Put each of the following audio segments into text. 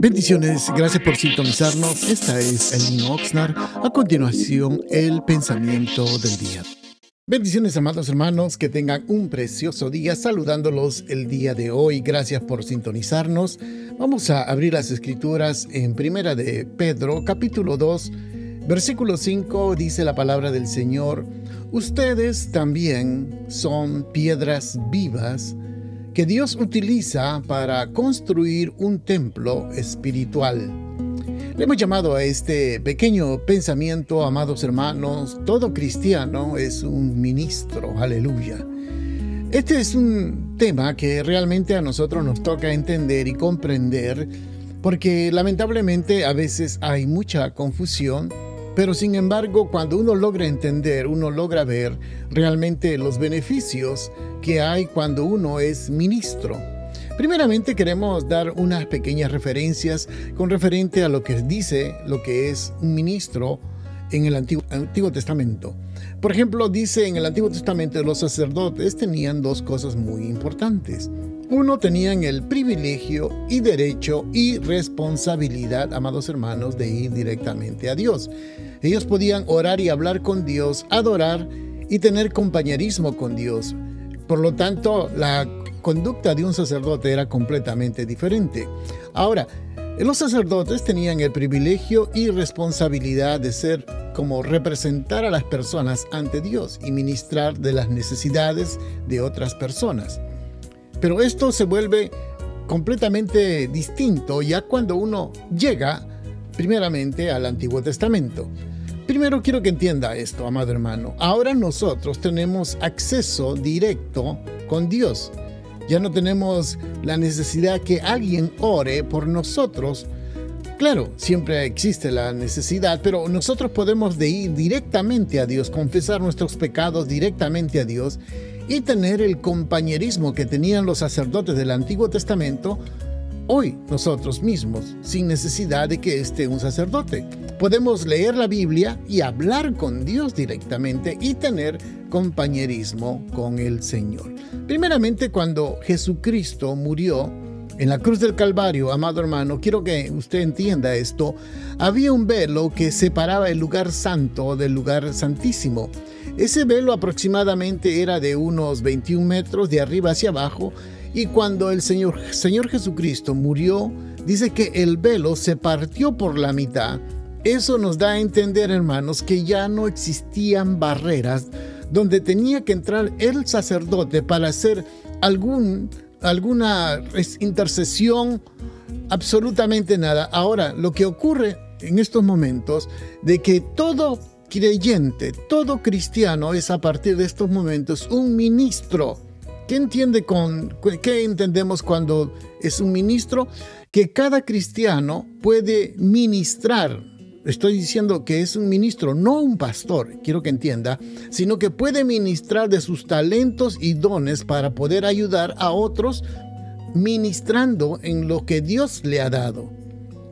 Bendiciones, gracias por sintonizarnos. Esta es Elin Oxnard. A continuación, el pensamiento del día. Bendiciones, amados hermanos, que tengan un precioso día saludándolos el día de hoy. Gracias por sintonizarnos. Vamos a abrir las escrituras en Primera de Pedro, capítulo 2, versículo 5, dice la palabra del Señor, ustedes también son piedras vivas que Dios utiliza para construir un templo espiritual. Le hemos llamado a este pequeño pensamiento, amados hermanos, todo cristiano es un ministro, aleluya. Este es un tema que realmente a nosotros nos toca entender y comprender porque lamentablemente a veces hay mucha confusión pero sin embargo, cuando uno logra entender, uno logra ver realmente los beneficios que hay cuando uno es ministro. Primeramente queremos dar unas pequeñas referencias con referente a lo que dice lo que es un ministro en el Antiguo, Antiguo, Testamento. Por ejemplo, dice en el Antiguo Testamento los sacerdotes tenían dos cosas muy importantes. Uno, tenían el privilegio y derecho y responsabilidad, amados hermanos, de ir directamente a Dios. Ellos podían orar y hablar con Dios, adorar y tener compañerismo con Dios. Por lo tanto, la conducta de un sacerdote era completamente diferente. Ahora, los sacerdotes tenían el privilegio y responsabilidad de ser como representar a las personas ante Dios y ministrar de las necesidades de otras personas. Pero esto se vuelve completamente distinto ya cuando uno llega primeramente al Antiguo Testamento. Primero quiero que entienda esto, amado hermano. Ahora nosotros tenemos acceso directo con Dios. Ya no tenemos la necesidad que alguien ore por nosotros. Claro, siempre existe la necesidad, pero nosotros podemos de ir directamente a Dios, confesar nuestros pecados directamente a Dios y tener el compañerismo que tenían los sacerdotes del Antiguo Testamento hoy nosotros mismos, sin necesidad de que esté un sacerdote. Podemos leer la Biblia y hablar con Dios directamente y tener compañerismo con el Señor. Primeramente, cuando Jesucristo murió en la cruz del Calvario, amado hermano, quiero que usted entienda esto, había un velo que separaba el lugar santo del lugar santísimo. Ese velo aproximadamente era de unos 21 metros de arriba hacia abajo y cuando el Señor, Señor Jesucristo murió, dice que el velo se partió por la mitad. Eso nos da a entender, hermanos, que ya no existían barreras donde tenía que entrar el sacerdote para hacer algún, alguna intercesión, absolutamente nada. Ahora, lo que ocurre en estos momentos de que todo creyente, todo cristiano es a partir de estos momentos un ministro ¿Qué entiende con qué entendemos cuando es un ministro? Que cada cristiano puede ministrar. Estoy diciendo que es un ministro, no un pastor, quiero que entienda, sino que puede ministrar de sus talentos y dones para poder ayudar a otros ministrando en lo que Dios le ha dado.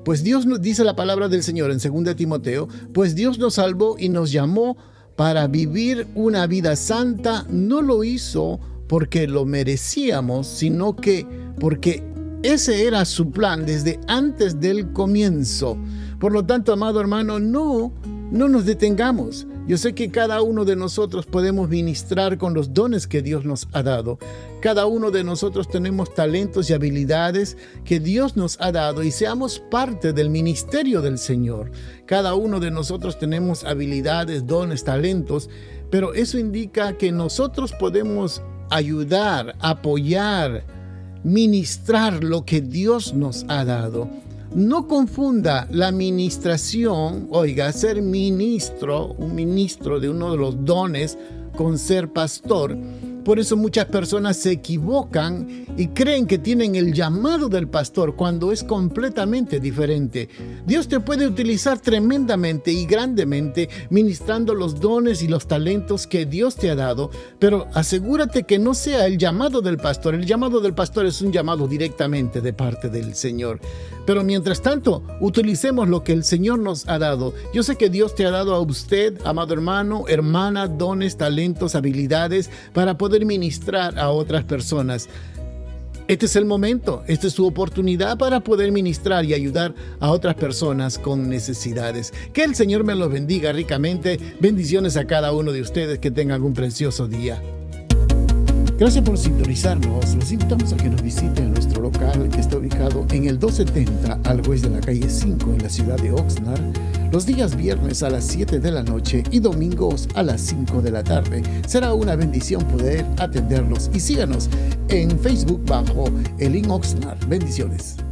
Pues Dios nos dice la palabra del Señor en 2 Timoteo, pues Dios nos salvó y nos llamó para vivir una vida santa, no lo hizo porque lo merecíamos, sino que porque ese era su plan desde antes del comienzo. Por lo tanto, amado hermano, no, no nos detengamos. Yo sé que cada uno de nosotros podemos ministrar con los dones que Dios nos ha dado. Cada uno de nosotros tenemos talentos y habilidades que Dios nos ha dado y seamos parte del ministerio del Señor. Cada uno de nosotros tenemos habilidades, dones, talentos, pero eso indica que nosotros podemos ayudar, apoyar, ministrar lo que Dios nos ha dado. No confunda la administración, oiga, ser ministro, un ministro de uno de los dones, con ser pastor. Por eso muchas personas se equivocan y creen que tienen el llamado del pastor cuando es completamente diferente. Dios te puede utilizar tremendamente y grandemente ministrando los dones y los talentos que Dios te ha dado, pero asegúrate que no sea el llamado del pastor. El llamado del pastor es un llamado directamente de parte del Señor. Pero mientras tanto, utilicemos lo que el Señor nos ha dado. Yo sé que Dios te ha dado a usted, amado hermano, hermana, dones, talentos, habilidades para poder ministrar a otras personas. Este es el momento, esta es su oportunidad para poder ministrar y ayudar a otras personas con necesidades. Que el Señor me los bendiga ricamente. Bendiciones a cada uno de ustedes que tengan un precioso día. Gracias por sintonizarnos. Los invitamos a que nos visiten nuestro local que está ubicado en el 270 al oeste de la calle 5 en la ciudad de Oxnard los días viernes a las 7 de la noche y domingos a las 5 de la tarde. Será una bendición poder atenderlos y síganos en Facebook bajo el Oxnard. Bendiciones.